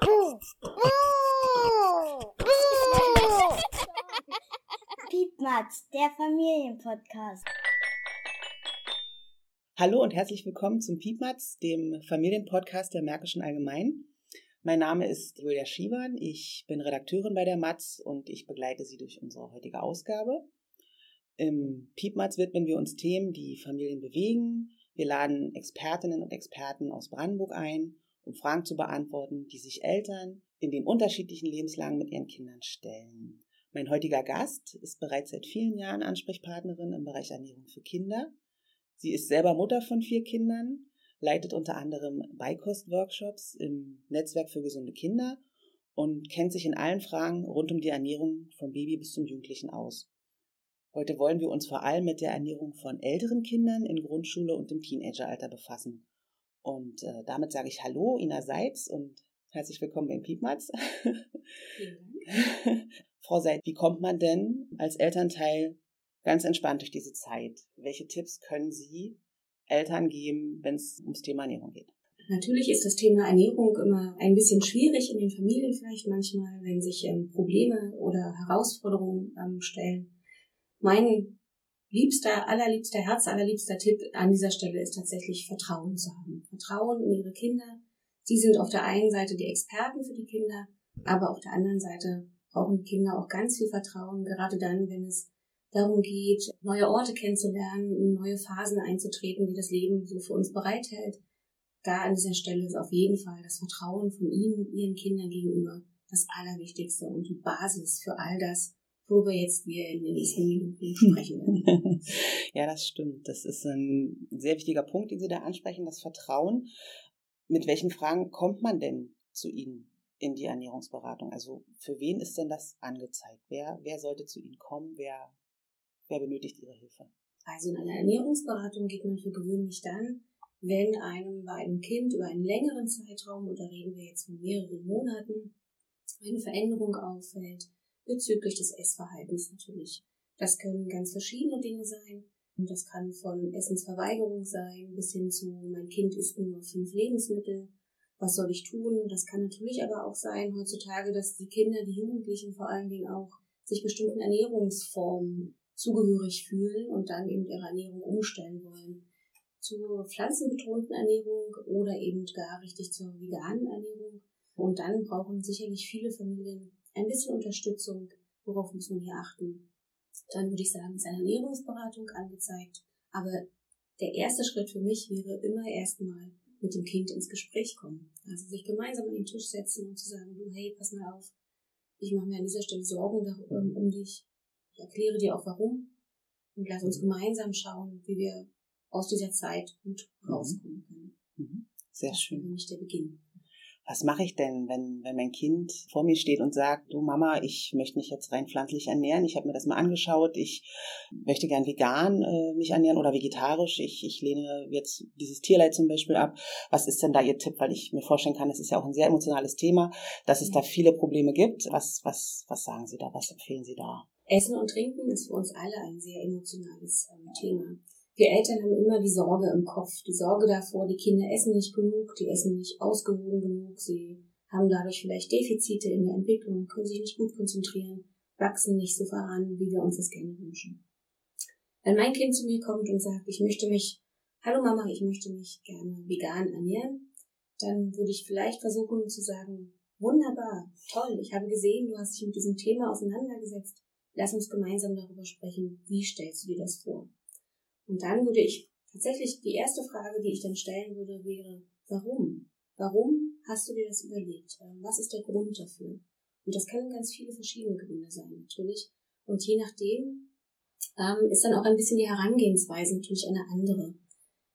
Piepmatz, der Familienpodcast. Hallo und herzlich willkommen zum Piepmatz, dem Familienpodcast der Märkischen Allgemein. Mein Name ist Julia Schiwan, ich bin Redakteurin bei der Matz und ich begleite Sie durch unsere heutige Ausgabe. Im Piepmatz widmen wir uns Themen, die Familien bewegen. Wir laden Expertinnen und Experten aus Brandenburg ein, um Fragen zu beantworten, die sich Eltern in den unterschiedlichen Lebenslagen mit ihren Kindern stellen. Mein heutiger Gast ist bereits seit vielen Jahren Ansprechpartnerin im Bereich Ernährung für Kinder. Sie ist selber Mutter von vier Kindern, leitet unter anderem Beikost-Workshops im Netzwerk für gesunde Kinder und kennt sich in allen Fragen rund um die Ernährung vom Baby bis zum Jugendlichen aus. Heute wollen wir uns vor allem mit der Ernährung von älteren Kindern in Grundschule und im Teenageralter befassen. Und äh, damit sage ich Hallo, Ina Seitz und herzlich willkommen beim Piepmatz. Frau Seitz, wie kommt man denn als Elternteil ganz entspannt durch diese Zeit? Welche Tipps können Sie Eltern geben, wenn es ums Thema Ernährung geht? Natürlich ist das Thema Ernährung immer ein bisschen schwierig in den Familien vielleicht manchmal, wenn sich ähm, Probleme oder Herausforderungen ähm, stellen. Mein liebster, allerliebster, Herz, allerliebster Tipp an dieser Stelle ist tatsächlich Vertrauen zu haben. Vertrauen in ihre Kinder. Sie sind auf der einen Seite die Experten für die Kinder, aber auf der anderen Seite brauchen die Kinder auch ganz viel Vertrauen, gerade dann, wenn es darum geht, neue Orte kennenzulernen, neue Phasen einzutreten, die das Leben so für uns bereithält. Da an dieser Stelle ist auf jeden Fall das Vertrauen von Ihnen, Ihren Kindern gegenüber das Allerwichtigste und die Basis für all das, worüber jetzt wir in den nächsten Minuten sprechen werden. ja, das stimmt. Das ist ein sehr wichtiger Punkt, den Sie da ansprechen, das Vertrauen. Mit welchen Fragen kommt man denn zu Ihnen in die Ernährungsberatung? Also für wen ist denn das angezeigt? Wer, wer sollte zu Ihnen kommen? Wer, wer benötigt Ihre Hilfe? Also in einer Ernährungsberatung geht man für gewöhnlich dann, wenn einem bei einem Kind über einen längeren Zeitraum, oder reden wir jetzt von mehreren Monaten, eine Veränderung auffällt, bezüglich des Essverhaltens natürlich. Das können ganz verschiedene Dinge sein. Das kann von Essensverweigerung sein bis hin zu, mein Kind isst nur fünf Lebensmittel. Was soll ich tun? Das kann natürlich aber auch sein heutzutage, dass die Kinder, die Jugendlichen vor allen Dingen auch sich bestimmten Ernährungsformen zugehörig fühlen und dann eben ihre Ernährung umstellen wollen. Zur pflanzenbetonten Ernährung oder eben gar richtig zur veganen Ernährung. Und dann brauchen sicherlich viele Familien ein bisschen Unterstützung, worauf muss man hier achten. Dann würde ich sagen, ist eine Ernährungsberatung angezeigt. Aber der erste Schritt für mich wäre immer erstmal mit dem Kind ins Gespräch kommen. Also sich gemeinsam an den Tisch setzen und zu sagen, du, hey, pass mal auf, ich mache mir an dieser Stelle Sorgen um, um dich. Ich erkläre dir auch warum. Und lass uns gemeinsam schauen, wie wir aus dieser Zeit gut mhm. rauskommen können. Mhm. Sehr schön. Das ist für mich der Beginn was mache ich denn, wenn, wenn mein Kind vor mir steht und sagt, du Mama, ich möchte mich jetzt rein pflanzlich ernähren, ich habe mir das mal angeschaut, ich möchte gern vegan äh, mich ernähren oder vegetarisch, ich, ich lehne jetzt dieses Tierleid zum Beispiel ab. Was ist denn da Ihr Tipp? Weil ich mir vorstellen kann, es ist ja auch ein sehr emotionales Thema, dass es da viele Probleme gibt. Was, was, was sagen Sie da? Was empfehlen Sie da? Essen und Trinken ist für uns alle ein sehr emotionales ähm, Thema. Wir Eltern haben immer die Sorge im Kopf, die Sorge davor, die Kinder essen nicht genug, die essen nicht ausgewogen genug, sie haben dadurch vielleicht Defizite in der Entwicklung, können sich nicht gut konzentrieren, wachsen nicht so voran, wie wir uns das gerne wünschen. Wenn mein Kind zu mir kommt und sagt, ich möchte mich, hallo Mama, ich möchte mich gerne vegan ernähren, dann würde ich vielleicht versuchen zu sagen, wunderbar, toll, ich habe gesehen, du hast dich mit diesem Thema auseinandergesetzt. Lass uns gemeinsam darüber sprechen. Wie stellst du dir das vor? Und dann würde ich tatsächlich die erste Frage, die ich dann stellen würde, wäre, warum? Warum hast du dir das überlegt? Ähm, was ist der Grund dafür? Und das können ganz viele verschiedene Gründe sein, natürlich. Und je nachdem ähm, ist dann auch ein bisschen die Herangehensweise natürlich eine andere.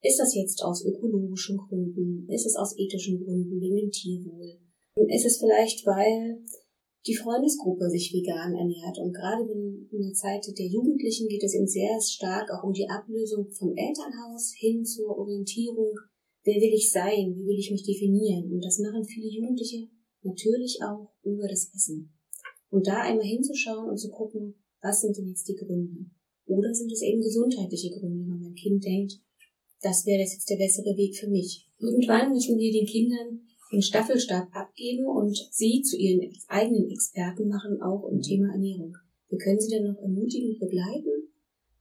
Ist das jetzt aus ökologischen Gründen? Ist es aus ethischen Gründen, wegen dem Tierwohl? Ist es vielleicht, weil die Freundesgruppe sich vegan ernährt. Und gerade in, der Zeit der Jugendlichen geht es eben sehr stark auch um die Ablösung vom Elternhaus hin zur Orientierung, wer will ich sein, wie will ich mich definieren. Und das machen viele Jugendliche natürlich auch über das Essen. Und da einmal hinzuschauen und zu gucken, was sind denn jetzt die Gründe? Oder sind es eben gesundheitliche Gründe, wenn mein Kind denkt, das wäre jetzt der bessere Weg für mich. Irgendwann müssen wir den Kindern den Staffelstab abgeben und sie zu ihren eigenen Experten machen, auch im Thema Ernährung. Wir können sie dann noch ermutigen, begleiten.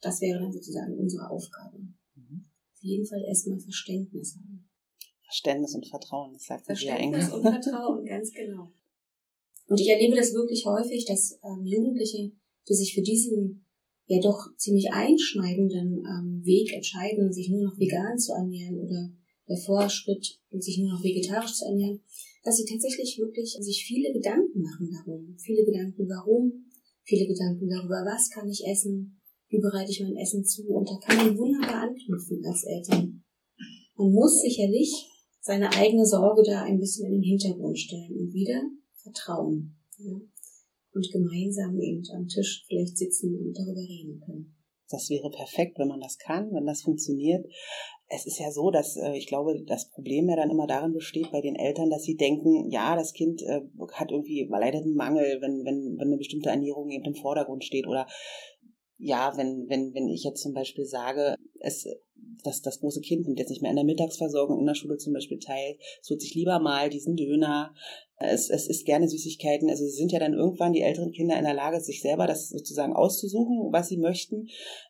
Das wäre dann sozusagen unsere Aufgabe. Mhm. Auf jeden Fall erstmal Verständnis haben. Verständnis und Vertrauen, das sagt Verständnis und Vertrauen, ganz genau. Und ich erlebe das wirklich häufig, dass ähm, Jugendliche, die sich für diesen ja doch ziemlich einschneidenden ähm, Weg entscheiden, sich nur noch vegan zu ernähren oder der Vorschritt, sich nur noch vegetarisch zu ernähren, dass sie tatsächlich wirklich sich viele Gedanken machen darum. Viele Gedanken, warum, viele Gedanken darüber, was kann ich essen, wie bereite ich mein Essen zu. Und da kann man wunderbar anknüpfen als Eltern. Man muss sicherlich seine eigene Sorge da ein bisschen in den Hintergrund stellen und wieder vertrauen. Ja? Und gemeinsam eben am Tisch vielleicht sitzen und darüber reden können. Das wäre perfekt, wenn man das kann, wenn das funktioniert. Es ist ja so, dass äh, ich glaube, das Problem ja dann immer darin besteht bei den Eltern, dass sie denken, ja, das Kind äh, hat irgendwie leider einen Mangel, wenn, wenn, wenn eine bestimmte Ernährung eben im Vordergrund steht oder ja, wenn, wenn, wenn ich jetzt zum Beispiel sage, es, dass das große Kind nimmt jetzt nicht mehr an der Mittagsversorgung in der Schule zum Beispiel teil, es holt sich lieber mal diesen Döner, es, es isst gerne Süßigkeiten. Also sie sind ja dann irgendwann die älteren Kinder in der Lage, sich selber das sozusagen auszusuchen, was sie möchten.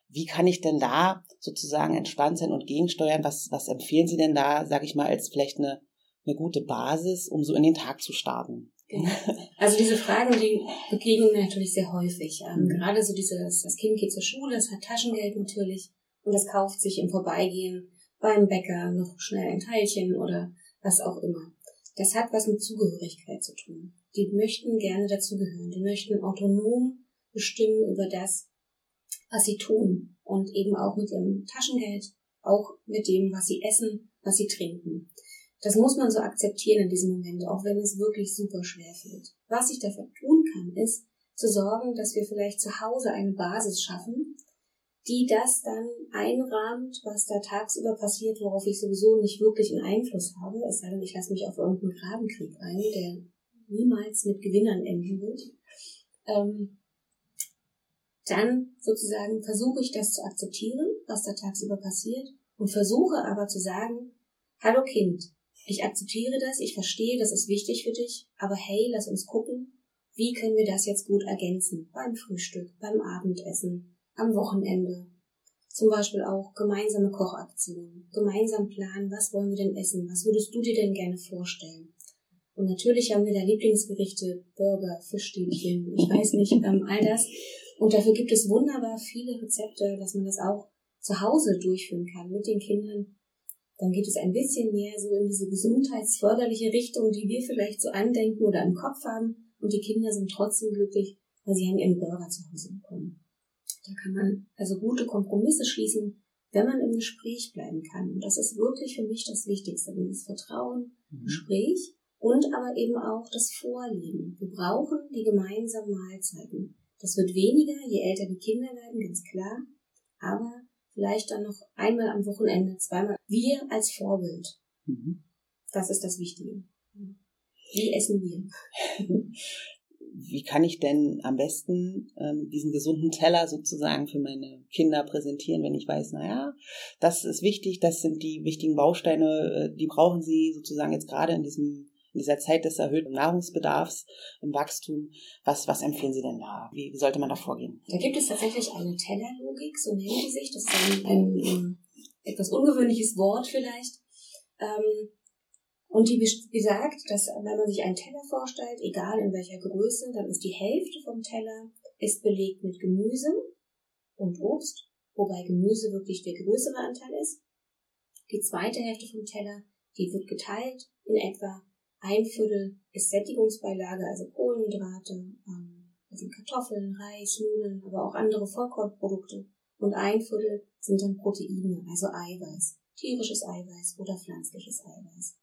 Wie kann ich denn da sozusagen entspannt sein und gegensteuern? Was, was empfehlen Sie denn da, sage ich mal, als vielleicht eine, eine gute Basis, um so in den Tag zu starten? Genau. Also diese Fragen, die begegnen mir natürlich sehr häufig. Ähm, mhm. Gerade so dieses, das Kind geht zur Schule, es hat Taschengeld natürlich und es kauft sich im Vorbeigehen beim Bäcker noch schnell ein Teilchen oder was auch immer. Das hat was mit Zugehörigkeit zu tun. Die möchten gerne dazugehören. Die möchten autonom bestimmen über das, was sie tun und eben auch mit ihrem Taschengeld, auch mit dem, was sie essen, was sie trinken. Das muss man so akzeptieren in diesem Moment, auch wenn es wirklich super schwer fällt. Was ich dafür tun kann, ist zu sorgen, dass wir vielleicht zu Hause eine Basis schaffen, die das dann einrahmt, was da tagsüber passiert, worauf ich sowieso nicht wirklich einen Einfluss habe, es sei denn, ich lasse mich auf irgendeinen Grabenkrieg ein, der niemals mit Gewinnern enden wird. Ähm, dann sozusagen versuche ich das zu akzeptieren, was da tagsüber passiert, und versuche aber zu sagen, hallo Kind, ich akzeptiere das, ich verstehe, das ist wichtig für dich, aber hey, lass uns gucken, wie können wir das jetzt gut ergänzen? Beim Frühstück, beim Abendessen, am Wochenende. Zum Beispiel auch gemeinsame Kochaktionen, gemeinsam planen, was wollen wir denn essen, was würdest du dir denn gerne vorstellen? Und natürlich haben wir da Lieblingsgerichte, Burger, Fischstäbchen, ich weiß nicht, ähm, all das. Und dafür gibt es wunderbar viele Rezepte, dass man das auch zu Hause durchführen kann mit den Kindern dann geht es ein bisschen mehr so in diese gesundheitsförderliche Richtung, die wir vielleicht so andenken oder im Kopf haben. Und die Kinder sind trotzdem glücklich, weil sie haben ihren Burger zu Hause bekommen. Da kann man also gute Kompromisse schließen, wenn man im Gespräch bleiben kann. Und das ist wirklich für mich das Wichtigste, dieses Vertrauen, mhm. Gespräch und aber eben auch das Vorleben. Wir brauchen die gemeinsamen Mahlzeiten. Das wird weniger, je älter die Kinder werden, ganz klar. Aber vielleicht dann noch einmal am Wochenende, zweimal. Wir als Vorbild. Mhm. Das ist das Wichtige. Wie essen wir? Wie kann ich denn am besten ähm, diesen gesunden Teller sozusagen für meine Kinder präsentieren, wenn ich weiß, naja, das ist wichtig, das sind die wichtigen Bausteine, äh, die brauchen sie sozusagen jetzt gerade in diesem in dieser Zeit des erhöhten Nahrungsbedarfs im Wachstum. Was, was empfehlen Sie denn da? Wie, sollte man da vorgehen? Da gibt es tatsächlich eine Tellerlogik, so nennt die sich. Das ist ein, ein, ein etwas ungewöhnliches Wort vielleicht. Ähm, und die besagt, dass wenn man sich einen Teller vorstellt, egal in welcher Größe, dann ist die Hälfte vom Teller ist belegt mit Gemüse und Obst, wobei Gemüse wirklich der größere Anteil ist. Die zweite Hälfte vom Teller, die wird geteilt in etwa ein Viertel ist Sättigungsbeilage, also Kohlenhydrate, also Kartoffeln, Reis, Nudeln, aber auch andere Vollkornprodukte. Und ein Viertel sind dann Proteine, also Eiweiß, tierisches Eiweiß oder pflanzliches Eiweiß.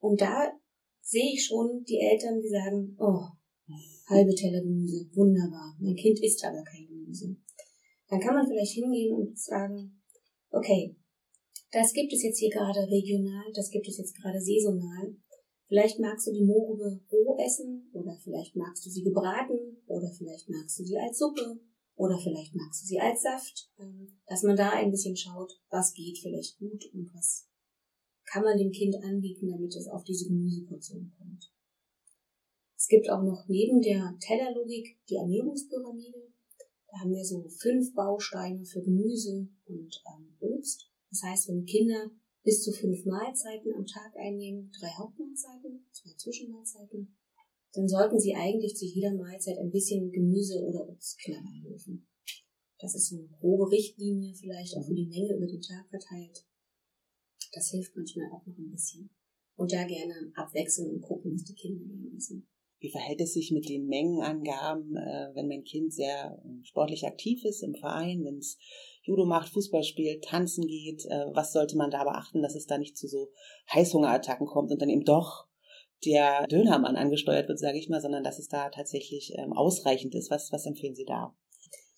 Und da sehe ich schon die Eltern, die sagen, oh, halbe Teller Gemüse, wunderbar. Mein Kind isst aber kein Gemüse. Dann kann man vielleicht hingehen und sagen, okay, das gibt es jetzt hier gerade regional, das gibt es jetzt gerade saisonal. Vielleicht magst du die Mohrrübe roh essen oder vielleicht magst du sie gebraten oder vielleicht magst du sie als Suppe oder vielleicht magst du sie als Saft. Ähm, dass man da ein bisschen schaut, was geht vielleicht gut und was kann man dem Kind anbieten, damit es auf diese Gemüseportion kommt. Es gibt auch noch neben der Tellerlogik die Ernährungspyramide. Da haben wir so fünf Bausteine für Gemüse und ähm, Obst. Das heißt, wenn Kinder bis zu fünf Mahlzeiten am Tag einnehmen, drei Hauptmahlzeiten, zwei Zwischenmahlzeiten, dann sollten sie eigentlich zu jeder Mahlzeit ein bisschen Gemüse oder Obst knabbern dürfen. Das ist so eine grobe Richtlinie, vielleicht auch für die Menge über den Tag verteilt. Das hilft manchmal auch noch ein bisschen. Und da gerne abwechseln und gucken, was die Kinder gerne essen. Wie verhält es sich mit den Mengenangaben, äh, wenn mein Kind sehr ähm, sportlich aktiv ist im Verein, wenn es Judo macht, Fußball spielt, tanzen geht? Äh, was sollte man da beachten, dass es da nicht zu so Heißhungerattacken kommt und dann eben doch der Dönermann angesteuert wird, sage ich mal, sondern dass es da tatsächlich ähm, ausreichend ist. Was, was empfehlen Sie da?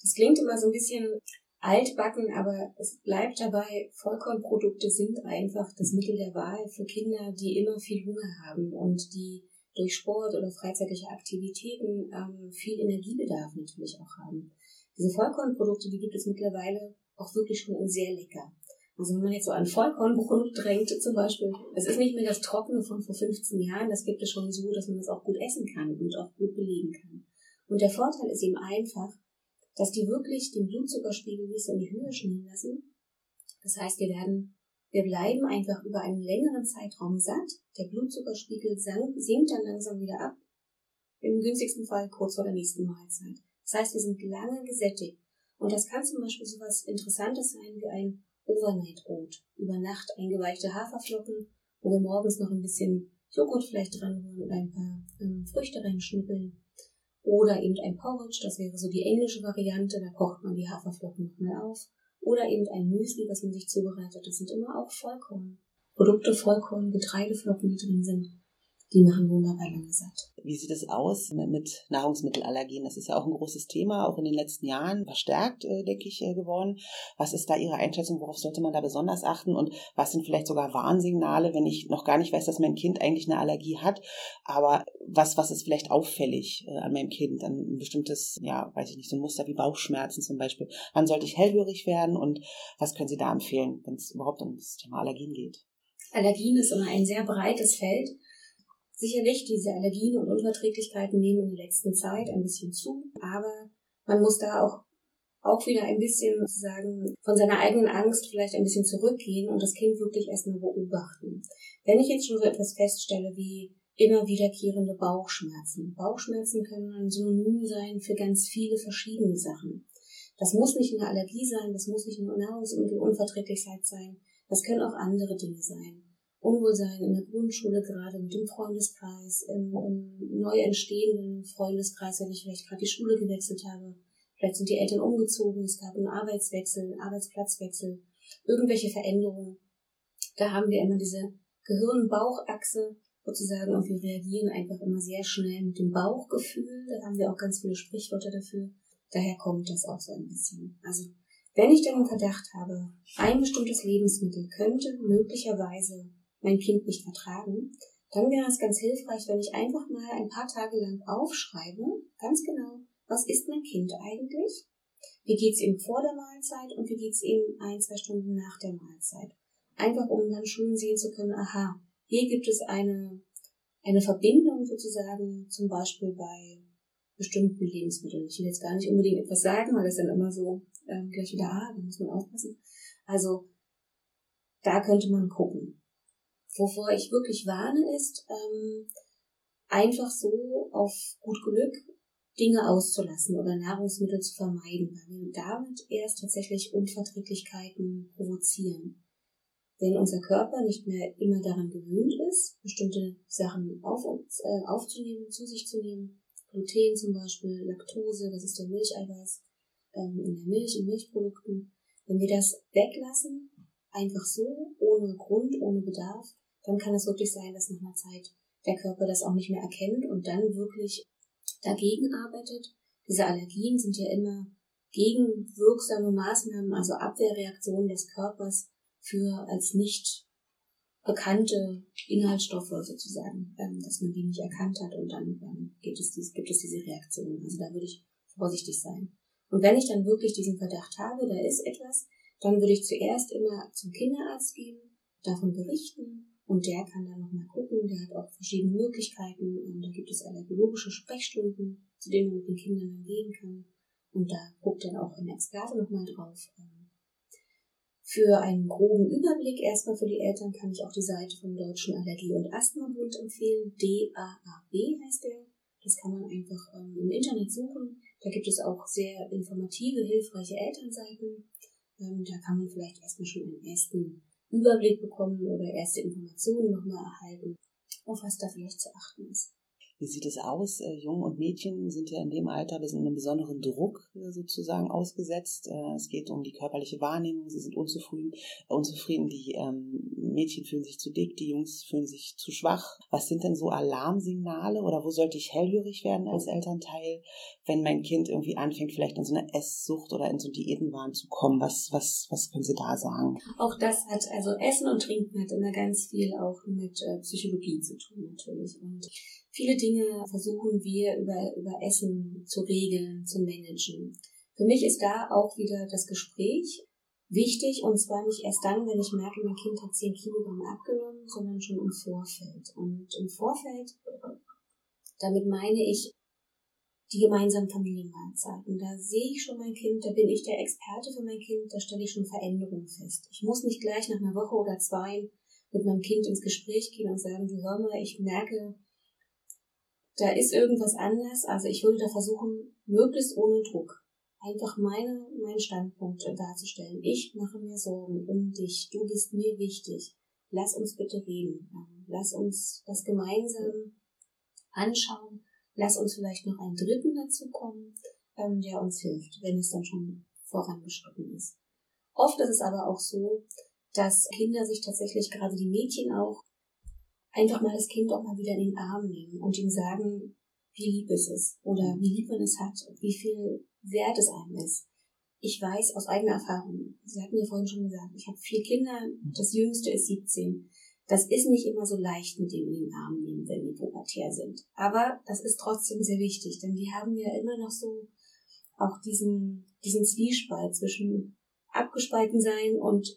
Das klingt immer so ein bisschen altbacken, aber es bleibt dabei, Vollkornprodukte sind einfach das Mittel der Wahl für Kinder, die immer viel Hunger haben und die durch Sport oder freizeitliche Aktivitäten ähm, viel Energiebedarf natürlich auch haben. Diese Vollkornprodukte, die gibt es mittlerweile auch wirklich schon sehr lecker. Also wenn man jetzt so an Vollkornbrot drängt zum Beispiel, es ist nicht mehr das Trockene von vor 15 Jahren, das gibt es schon so, dass man das auch gut essen kann und auch gut belegen kann. Und der Vorteil ist eben einfach, dass die wirklich den Blutzuckerspiegel nicht so in die Höhe schnellen lassen. Das heißt, wir werden wir bleiben einfach über einen längeren Zeitraum satt. Der Blutzuckerspiegel sinkt dann langsam wieder ab. Im günstigsten Fall kurz vor der nächsten Mahlzeit. Das heißt, wir sind lange gesättigt. Und das kann zum Beispiel so was Interessantes sein wie ein Overnight Oat. Über Nacht eingeweichte Haferflocken, wo wir morgens noch ein bisschen Joghurt vielleicht dran holen und ein paar ähm, Früchte reinschnippeln. Oder eben ein Porridge, das wäre so die englische Variante, da kocht man die Haferflocken nochmal auf. Oder eben ein Müsli, was man sich zubereitet. Das sind immer auch Vollkorn. Produkte, Vollkorn, Getreideflocken, die drin sind die machen wunderbar lange satt. Wie sieht es aus mit Nahrungsmittelallergien? Das ist ja auch ein großes Thema, auch in den letzten Jahren verstärkt, äh, denke ich, äh, geworden. Was ist da Ihre Einschätzung? Worauf sollte man da besonders achten? Und was sind vielleicht sogar Warnsignale, wenn ich noch gar nicht weiß, dass mein Kind eigentlich eine Allergie hat? Aber was, was ist vielleicht auffällig äh, an meinem Kind? Ein bestimmtes, ja, weiß ich nicht, so ein Muster wie Bauchschmerzen zum Beispiel. Wann sollte ich hellhörig werden? Und was können Sie da empfehlen, wenn es überhaupt um das Thema Allergien geht? Allergien ist immer ein sehr breites Feld. Sicherlich, diese Allergien und Unverträglichkeiten nehmen in der letzten Zeit ein bisschen zu, aber man muss da auch auch wieder ein bisschen sozusagen von seiner eigenen Angst vielleicht ein bisschen zurückgehen und das Kind wirklich erstmal beobachten. Wenn ich jetzt schon so etwas feststelle wie immer wiederkehrende Bauchschmerzen. Bauchschmerzen können ein Synonym sein für ganz viele verschiedene Sachen. Das muss nicht eine Allergie sein, das muss nicht eine Nahrungsmittelunverträglichkeit sein, das können auch andere Dinge sein. Unwohlsein in der Grundschule, gerade mit dem Freundeskreis, im, im neu entstehenden Freundeskreis, wenn ich vielleicht gerade die Schule gewechselt habe. Vielleicht sind die Eltern umgezogen, es gab einen Arbeitswechsel, einen Arbeitsplatzwechsel, irgendwelche Veränderungen. Da haben wir immer diese Gehirn-Bauchachse sozusagen und wir reagieren einfach immer sehr schnell mit dem Bauchgefühl. Da haben wir auch ganz viele Sprichwörter dafür. Daher kommt das auch so ein bisschen. Also wenn ich dann einen Verdacht habe, ein bestimmtes Lebensmittel könnte möglicherweise mein Kind nicht vertragen, dann wäre es ganz hilfreich, wenn ich einfach mal ein paar Tage lang aufschreibe, ganz genau, was ist mein Kind eigentlich? Wie geht's ihm vor der Mahlzeit und wie geht's ihm ein, zwei Stunden nach der Mahlzeit? Einfach um dann schön sehen zu können, aha, hier gibt es eine, eine Verbindung sozusagen, zum Beispiel bei bestimmten Lebensmitteln. Ich will jetzt gar nicht unbedingt etwas sagen, weil das dann immer so ähm, gleich wieder, ah, da muss man aufpassen. Also, da könnte man gucken. Wovor ich wirklich warne, ist ähm, einfach so auf gut Glück Dinge auszulassen oder Nahrungsmittel zu vermeiden, weil wir damit erst tatsächlich Unverträglichkeiten provozieren. Wenn unser Körper nicht mehr immer daran gewöhnt ist, bestimmte Sachen auf, äh, aufzunehmen, zu sich zu nehmen, Gluten zum Beispiel, Laktose, das ist der Milcheiweiß ähm, in der Milch, in Milchprodukten, wenn wir das weglassen, einfach so, ohne Grund, ohne Bedarf, dann kann es wirklich sein, dass nach einer Zeit der Körper das auch nicht mehr erkennt und dann wirklich dagegen arbeitet. Diese Allergien sind ja immer gegenwirksame Maßnahmen, also Abwehrreaktionen des Körpers für als nicht bekannte Inhaltsstoffe sozusagen, ähm, dass man die nicht erkannt hat und dann ähm, gibt, es diese, gibt es diese Reaktion. Also da würde ich vorsichtig sein. Und wenn ich dann wirklich diesen Verdacht habe, da ist etwas, dann würde ich zuerst immer zum Kinderarzt gehen, davon berichten und der kann dann nochmal gucken, der hat auch verschiedene Möglichkeiten. Ähm, da gibt es allergologische Sprechstunden, zu denen man mit den Kindern dann gehen kann. Und da guckt dann auch ein Experte nochmal drauf. Ähm, für einen groben Überblick erstmal für die Eltern kann ich auch die Seite vom Deutschen Allergie- und Asthmabund empfehlen. DAAB heißt der. Das kann man einfach ähm, im Internet suchen. Da gibt es auch sehr informative, hilfreiche Elternseiten. Ähm, da kann man vielleicht erstmal schon einen ersten Überblick bekommen oder erste Informationen nochmal erhalten, auf was da vielleicht zu achten ist. Wie sieht es aus? Äh, Jungen und Mädchen sind ja in dem Alter einem besonderen Druck äh, sozusagen ausgesetzt. Äh, es geht um die körperliche Wahrnehmung. Sie sind unzufrieden. unzufrieden. Die ähm, Mädchen fühlen sich zu dick, die Jungs fühlen sich zu schwach. Was sind denn so Alarmsignale oder wo sollte ich hellhörig werden als Elternteil, wenn mein Kind irgendwie anfängt, vielleicht in so eine Esssucht oder in so Diätenwahn zu kommen? Was, was, was können Sie da sagen? Auch das hat, also Essen und Trinken hat immer ganz viel auch mit Psychologie zu tun natürlich. Und Viele Dinge versuchen wir über, über Essen zu regeln, zu managen. Für mich ist da auch wieder das Gespräch wichtig und zwar nicht erst dann, wenn ich merke, mein Kind hat 10 Kilogramm abgenommen, sondern schon im Vorfeld. Und im Vorfeld, damit meine ich die gemeinsamen Familienmahlzeiten. Da sehe ich schon mein Kind, da bin ich der Experte für mein Kind, da stelle ich schon Veränderungen fest. Ich muss nicht gleich nach einer Woche oder zwei mit meinem Kind ins Gespräch gehen und sagen, du hör mal, ich merke, da ist irgendwas anders. Also ich würde da versuchen, möglichst ohne Druck, einfach meine, meinen Standpunkt darzustellen. Ich mache mir Sorgen um dich. Du bist mir wichtig. Lass uns bitte reden. Lass uns das gemeinsam anschauen. Lass uns vielleicht noch einen Dritten dazu kommen, ähm, der uns hilft, wenn es dann schon vorangeschritten ist. Oft ist es aber auch so, dass Kinder sich tatsächlich, gerade die Mädchen auch, einfach mal das Kind auch mal wieder in den Arm nehmen und ihm sagen, wie lieb es ist oder wie lieb man es hat, wie viel wert es einem ist. Ich weiß aus eigener Erfahrung, Sie hatten ja vorhin schon gesagt, ich habe vier Kinder, das jüngste ist 17. Das ist nicht immer so leicht mit dem in den Arm nehmen, wenn die pubertär sind. Aber das ist trotzdem sehr wichtig, denn die haben ja immer noch so auch diesen, diesen Zwiespalt zwischen abgespalten sein und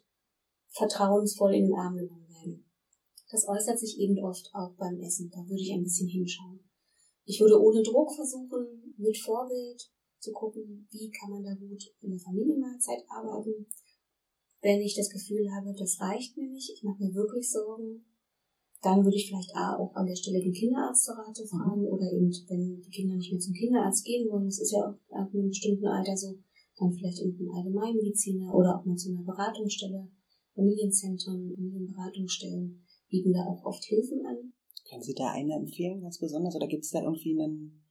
vertrauensvoll in den Arm genommen das äußert sich eben oft auch beim Essen. Da würde ich ein bisschen hinschauen. Ich würde ohne Druck versuchen, mit Vorbild zu gucken, wie kann man da gut in der Familienmahlzeit arbeiten. Wenn ich das Gefühl habe, das reicht mir nicht, ich mache mir wirklich Sorgen, dann würde ich vielleicht auch an der Stelle den Kinderarzt zur Rate fragen oder eben, wenn die Kinder nicht mehr zum Kinderarzt gehen wollen, das ist ja auch ab einem bestimmten Alter so, dann vielleicht in einen Allgemeinmediziner oder auch mal zu einer Beratungsstelle, Familienzentren, Familienberatungsstellen, bieten da auch oft Hilfen an. Können Sie da eine empfehlen, ganz besonders? Oder gibt es da irgendwie einen,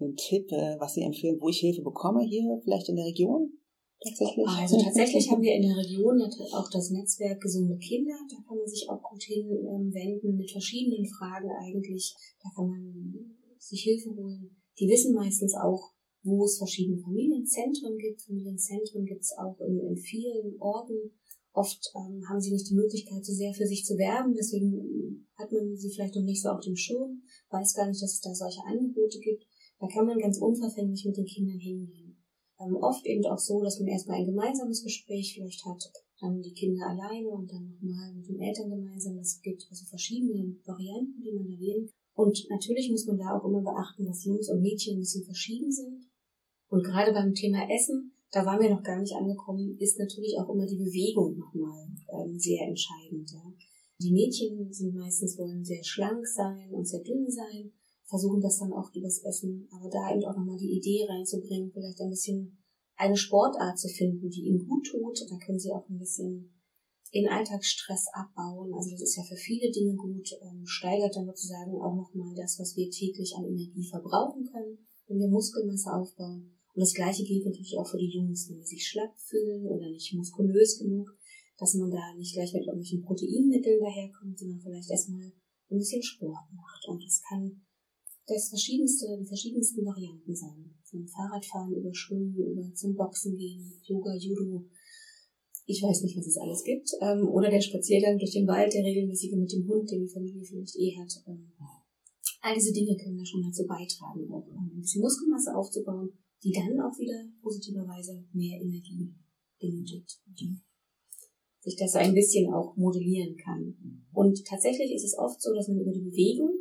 einen Tipp, äh, was Sie empfehlen, wo ich Hilfe bekomme, hier vielleicht in der Region? Tatsächlich? Also tatsächlich haben wir in der Region auch das Netzwerk Gesunde Kinder. Da kann man sich auch gut hinwenden mit verschiedenen Fragen eigentlich. Da kann man sich Hilfe holen. Die wissen meistens auch, wo es verschiedene Familienzentren gibt. Familienzentren gibt es auch in, in vielen Orten. Oft ähm, haben sie nicht die Möglichkeit, so sehr für sich zu werben, deswegen ähm, hat man sie vielleicht noch nicht so auf dem Schirm, weiß gar nicht, dass es da solche Angebote gibt. Da kann man ganz unverfänglich mit den Kindern hingehen. Ähm, oft eben auch so, dass man erstmal ein gemeinsames Gespräch vielleicht hat, dann die Kinder alleine und dann nochmal mit den Eltern gemeinsam. Das gibt also verschiedene Varianten, die man da wählen. Und natürlich muss man da auch immer beachten, dass Jungs und Mädchen ein bisschen verschieden sind. Und gerade beim Thema Essen da waren wir noch gar nicht angekommen, ist natürlich auch immer die Bewegung nochmal ähm, sehr entscheidend. Ja. Die Mädchen sind meistens wollen sehr schlank sein und sehr dünn sein, versuchen das dann oft übers Essen, aber da eben auch nochmal die Idee reinzubringen, vielleicht ein bisschen eine Sportart zu finden, die ihnen gut tut. Da können sie auch ein bisschen den Alltagsstress abbauen. Also das ist ja für viele Dinge gut, ähm, steigert dann sozusagen auch nochmal das, was wir täglich an Energie verbrauchen können, wenn wir Muskelmasse aufbauen. Und das Gleiche gilt natürlich auch für die Jungs, wenn die sich schlapp fühlen oder nicht muskulös genug, dass man da nicht gleich mit irgendwelchen Proteinmitteln daherkommt, sondern vielleicht erstmal ein bisschen Sport macht. Und das kann das verschiedenste, die verschiedensten Varianten sein. Vom Fahrradfahren über Schwimmen, über zum Boxen gehen, Yoga, Judo. Ich weiß nicht, was es alles gibt. Ähm, oder der Spaziergang durch den Wald, der regelmäßige mit dem Hund, den die Familie vielleicht eh hat. Ähm, all diese Dinge können da schon dazu beitragen, auch ein bisschen Muskelmasse aufzubauen die dann auch wieder positiverweise mehr Energie benötigt. sich das ein bisschen auch modellieren kann. Und tatsächlich ist es oft so, dass man über die Bewegung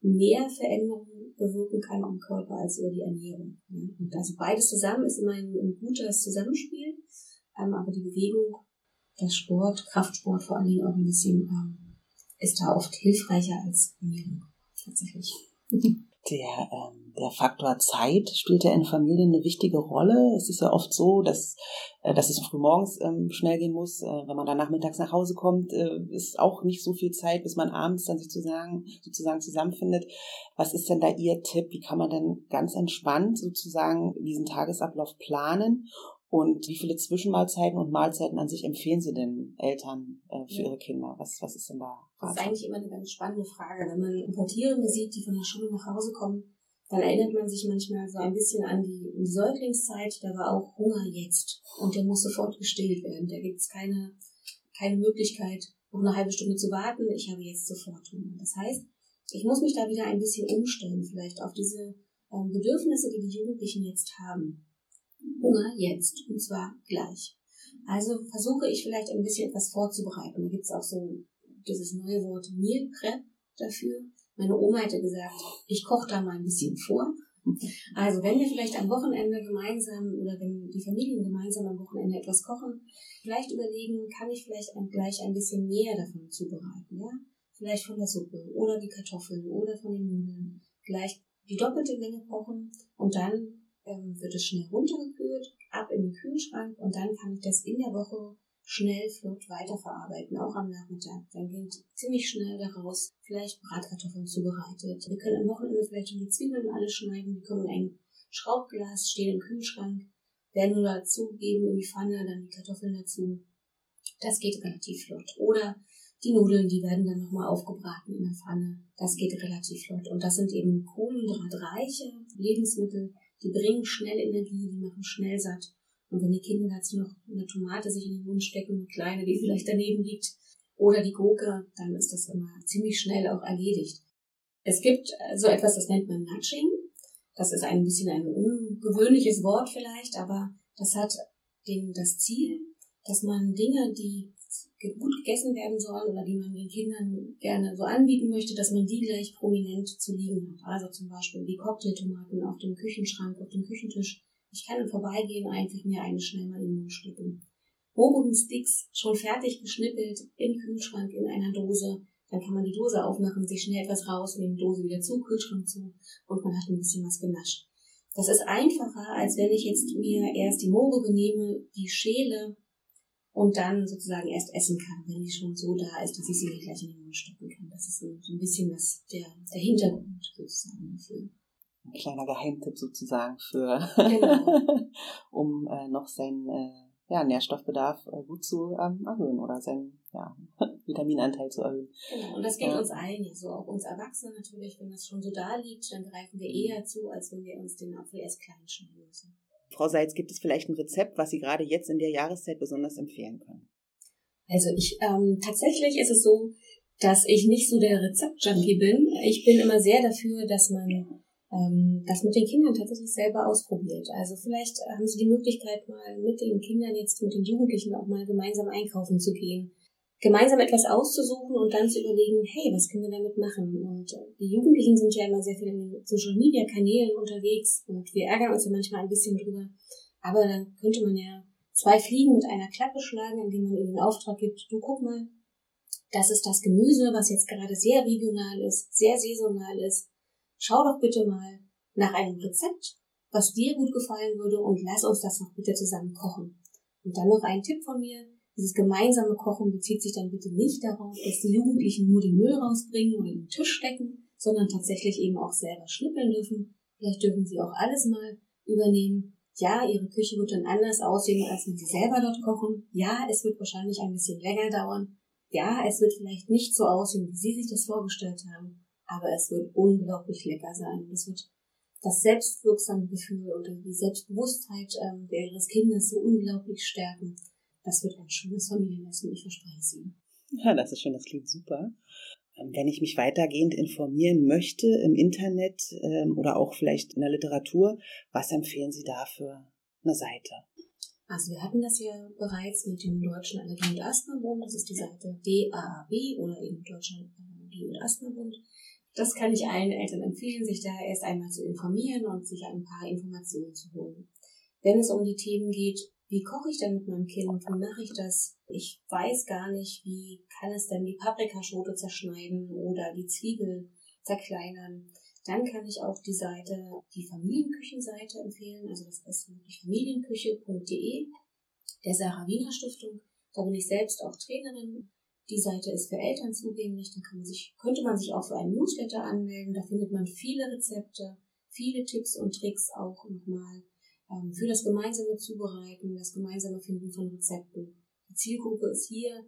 mehr Veränderungen bewirken kann im Körper als über die Ernährung. Und also beides zusammen ist immer ein, ein gutes Zusammenspiel, ähm, aber die Bewegung, der Sport, Kraftsport vor allen Dingen auch ein bisschen, ähm, ist da oft hilfreicher als Ernährung tatsächlich. Der, ähm, der Faktor Zeit spielt ja in Familien eine wichtige Rolle. Es ist ja oft so, dass, äh, dass es früh morgens ähm, schnell gehen muss. Äh, wenn man dann nachmittags nach Hause kommt, äh, ist auch nicht so viel Zeit, bis man abends dann sozusagen, sozusagen zusammenfindet. Was ist denn da Ihr Tipp? Wie kann man denn ganz entspannt sozusagen diesen Tagesablauf planen und wie viele Zwischenmahlzeiten und Mahlzeiten an sich empfehlen Sie denn Eltern äh, für ja. ihre Kinder? Was, was ist denn da? Das ist eigentlich immer eine ganz spannende Frage. Wenn man Importierende sieht, die von der Schule nach Hause kommen, dann erinnert man sich manchmal so ein bisschen an die, die Säuglingszeit. Da war auch Hunger jetzt und der muss sofort gestillt werden. Da gibt es keine, keine Möglichkeit, noch eine halbe Stunde zu warten. Ich habe jetzt sofort Hunger. Das heißt, ich muss mich da wieder ein bisschen umstellen, vielleicht auf diese ähm, Bedürfnisse, die die Jugendlichen jetzt haben. Hunger jetzt und zwar gleich. Also versuche ich vielleicht ein bisschen etwas vorzubereiten. Da gibt es auch so dieses neue Wort Meal Prep dafür. Meine Oma hätte gesagt, ich koche da mal ein bisschen vor. Also wenn wir vielleicht am Wochenende gemeinsam oder wenn die Familien gemeinsam am Wochenende etwas kochen, vielleicht überlegen, kann ich vielleicht gleich ein bisschen mehr davon zubereiten, ja? Vielleicht von der Suppe oder die Kartoffeln oder von den Nudeln. Gleich die doppelte Menge kochen und dann ähm, wird es schnell runtergekühlt, ab in den Kühlschrank und dann kann ich das in der Woche schnell, flott weiterverarbeiten, auch am Nachmittag. Dann geht ziemlich schnell daraus vielleicht Bratkartoffeln zubereitet. Wir können am Wochenende vielleicht schon die Zwiebeln alle schneiden, die kommen in ein Schraubglas, stehen im Kühlschrank, werden nur dazugeben in die Pfanne, dann die Kartoffeln dazu. Das geht relativ flott. Oder die Nudeln, die werden dann nochmal aufgebraten in der Pfanne. Das geht relativ flott. Und das sind eben kohlenhydratreiche Lebensmittel, die bringen schnell Energie, die machen schnell satt. Und wenn die Kinder dazu noch eine Tomate sich in den Mund stecken, eine kleine, die vielleicht daneben liegt, oder die Gurke, dann ist das immer ziemlich schnell auch erledigt. Es gibt so etwas, das nennt man Nudging. Das ist ein bisschen ein ungewöhnliches Wort vielleicht, aber das hat den, das Ziel, dass man Dinge, die gut gegessen werden sollen oder die man den Kindern gerne so anbieten möchte, dass man die gleich prominent zu liegen hat. Also zum Beispiel die Cocktailtomaten auf dem Küchenschrank, auf dem Küchentisch. Ich kann im Vorbeigehen einfach mir eine schnell mal in den Mund stecken. Sticks schon fertig geschnippelt im Kühlschrank in einer Dose. Dann kann man die Dose aufmachen, sich schnell etwas rausnehmen, Dose wieder zu, Kühlschrank zu und man hat ein bisschen was genascht. Das ist einfacher, als wenn ich jetzt mir erst die Mohrrübe nehme, die schäle, und dann sozusagen erst essen kann, wenn die schon so da ist, dass ich sie nicht gleich in den Mund stecken kann. Das ist so, ein bisschen das, der, der Hintergrund sozusagen dafür. Ein kleiner Geheimtipp sozusagen für, genau. um äh, noch seinen äh, ja, Nährstoffbedarf äh, gut zu ähm, erhöhen oder seinen ja, Vitaminanteil zu erhöhen. Genau, und das geht uns allen ja so, auch uns Erwachsenen natürlich, wenn das schon so da liegt, dann greifen wir eher zu, als wenn wir uns den Apfel erst klein schneiden müssen. Frau Seitz, gibt es vielleicht ein Rezept, was Sie gerade jetzt in der Jahreszeit besonders empfehlen können? Also ich ähm, tatsächlich ist es so, dass ich nicht so der Rezeptjunkie bin. Ich bin immer sehr dafür, dass man ähm, das mit den Kindern tatsächlich selber ausprobiert. Also vielleicht haben Sie die Möglichkeit, mal mit den Kindern jetzt, mit den Jugendlichen auch mal gemeinsam einkaufen zu gehen gemeinsam etwas auszusuchen und dann zu überlegen, hey, was können wir damit machen? Und äh, die Jugendlichen sind ja immer sehr viel in den Social Media Kanälen unterwegs und wir ärgern uns ja manchmal ein bisschen drüber. Aber dann könnte man ja zwei Fliegen mit einer Klappe schlagen, indem man ihnen den Auftrag gibt, du guck mal, das ist das Gemüse, was jetzt gerade sehr regional ist, sehr saisonal ist. Schau doch bitte mal nach einem Rezept, was dir gut gefallen würde und lass uns das noch bitte zusammen kochen. Und dann noch ein Tipp von mir, dieses gemeinsame Kochen bezieht sich dann bitte nicht darauf, dass die Jugendlichen nur den Müll rausbringen oder den Tisch stecken, sondern tatsächlich eben auch selber schnippeln dürfen. Vielleicht dürfen sie auch alles mal übernehmen. Ja, ihre Küche wird dann anders aussehen, als wenn sie selber dort kochen. Ja, es wird wahrscheinlich ein bisschen länger dauern. Ja, es wird vielleicht nicht so aussehen, wie sie sich das vorgestellt haben. Aber es wird unglaublich lecker sein. Es wird das selbstwirksame Gefühl oder die Selbstbewusstheit ähm, ihres Kindes so unglaublich stärken. Das wird ein schönes Familienessen, ich verspreche es Ihnen. Ja, das ist schön, das klingt super. Ähm, wenn ich mich weitergehend informieren möchte im Internet ähm, oder auch vielleicht in der Literatur, was empfehlen Sie da für eine Seite? Also wir hatten das ja bereits mit dem Deutschen Allergie- und Asthma-Bund. Das ist die Seite DAAB oder eben Deutschen Allergie- und Asthma-Bund. Das kann ich allen Eltern empfehlen, sich da erst einmal zu informieren und sich ein paar Informationen zu holen. Wenn es um die Themen geht, wie koche ich denn mit meinem Kind? Wie mache ich das? Ich weiß gar nicht, wie kann es denn die Paprikaschote zerschneiden oder die Zwiebel zerkleinern. Dann kann ich auch die Seite, die Familienküchenseite empfehlen. Also das ist wirklich familienküche.de der Sarah Wiener Stiftung. Da bin ich selbst auch Trainerin. Die Seite ist für Eltern zugänglich. Da kann man sich, könnte man sich auch für einen Newsletter anmelden. Da findet man viele Rezepte, viele Tipps und Tricks auch nochmal für das gemeinsame Zubereiten, das gemeinsame Finden von Rezepten. Die Zielgruppe ist hier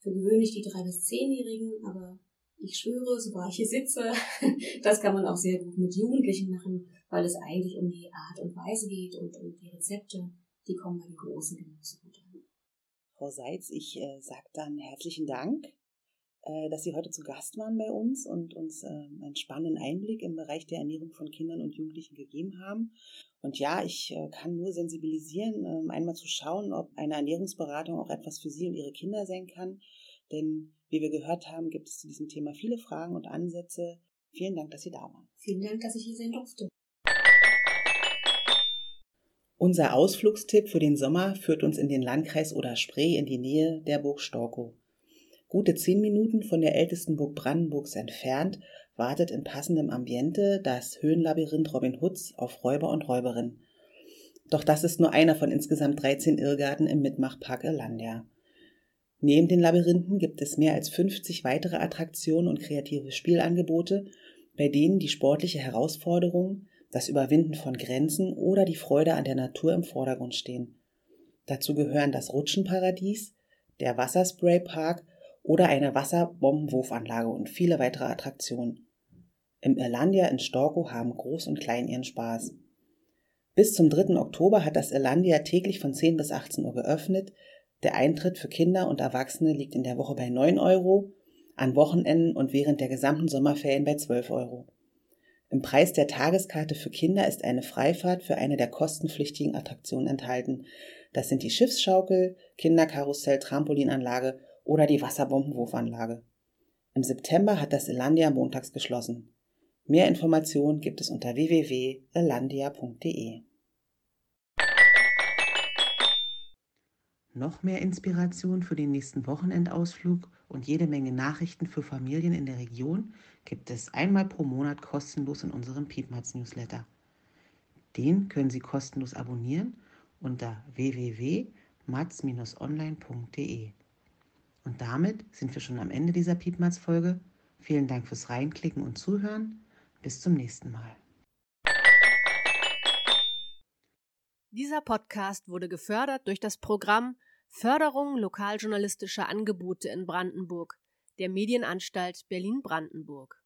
für gewöhnlich die drei bis zehnjährigen, aber ich schwöre, so war ich hier sitze, das kann man auch sehr gut mit Jugendlichen machen, weil es eigentlich um die Art und Weise geht und um die Rezepte, die kommen bei den Großen genauso gut an. Frau Seitz, ich äh, sage dann herzlichen Dank, äh, dass Sie heute zu Gast waren bei uns und uns äh, einen spannenden Einblick im Bereich der Ernährung von Kindern und Jugendlichen gegeben haben. Und ja, ich äh, kann nur sensibilisieren, ähm, einmal zu schauen, ob eine Ernährungsberatung auch etwas für Sie und Ihre Kinder sein kann. Denn wie wir gehört haben, gibt es zu diesem Thema viele Fragen und Ansätze. Vielen Dank, dass Sie da waren. Vielen Dank, dass ich hier sein durfte. Unser Ausflugstipp für den Sommer führt uns in den Landkreis oder Spree in die Nähe der Burg Storkow. Gute zehn Minuten von der ältesten Burg Brandenburgs entfernt wartet in passendem Ambiente das Höhenlabyrinth Robin Hoods auf Räuber und Räuberin. Doch das ist nur einer von insgesamt 13 Irrgärten im Mitmachpark Irlandia. Neben den Labyrinthen gibt es mehr als 50 weitere Attraktionen und kreative Spielangebote, bei denen die sportliche Herausforderung, das Überwinden von Grenzen oder die Freude an der Natur im Vordergrund stehen. Dazu gehören das Rutschenparadies, der Wasserspraypark oder eine Wasserbombenwurfanlage und viele weitere Attraktionen. Im Irlandia in Storkow haben Groß und Klein ihren Spaß. Bis zum 3. Oktober hat das Irlandia täglich von 10 bis 18 Uhr geöffnet, der Eintritt für Kinder und Erwachsene liegt in der Woche bei 9 Euro, an Wochenenden und während der gesamten Sommerferien bei 12 Euro. Im Preis der Tageskarte für Kinder ist eine Freifahrt für eine der kostenpflichtigen Attraktionen enthalten. Das sind die Schiffsschaukel, Kinderkarussell, Trampolinanlage oder die Wasserbombenwurfanlage. Im September hat das Elandia montags geschlossen. Mehr Informationen gibt es unter www.elandia.de. Noch mehr Inspiration für den nächsten Wochenendausflug und jede Menge Nachrichten für Familien in der Region gibt es einmal pro Monat kostenlos in unserem Piepmatz Newsletter. Den können Sie kostenlos abonnieren unter www.matz-online.de. Und damit sind wir schon am Ende dieser Piepmatz Folge. Vielen Dank fürs Reinklicken und Zuhören. Bis zum nächsten Mal. Dieser Podcast wurde gefördert durch das Programm Förderung lokaljournalistischer Angebote in Brandenburg der Medienanstalt Berlin-Brandenburg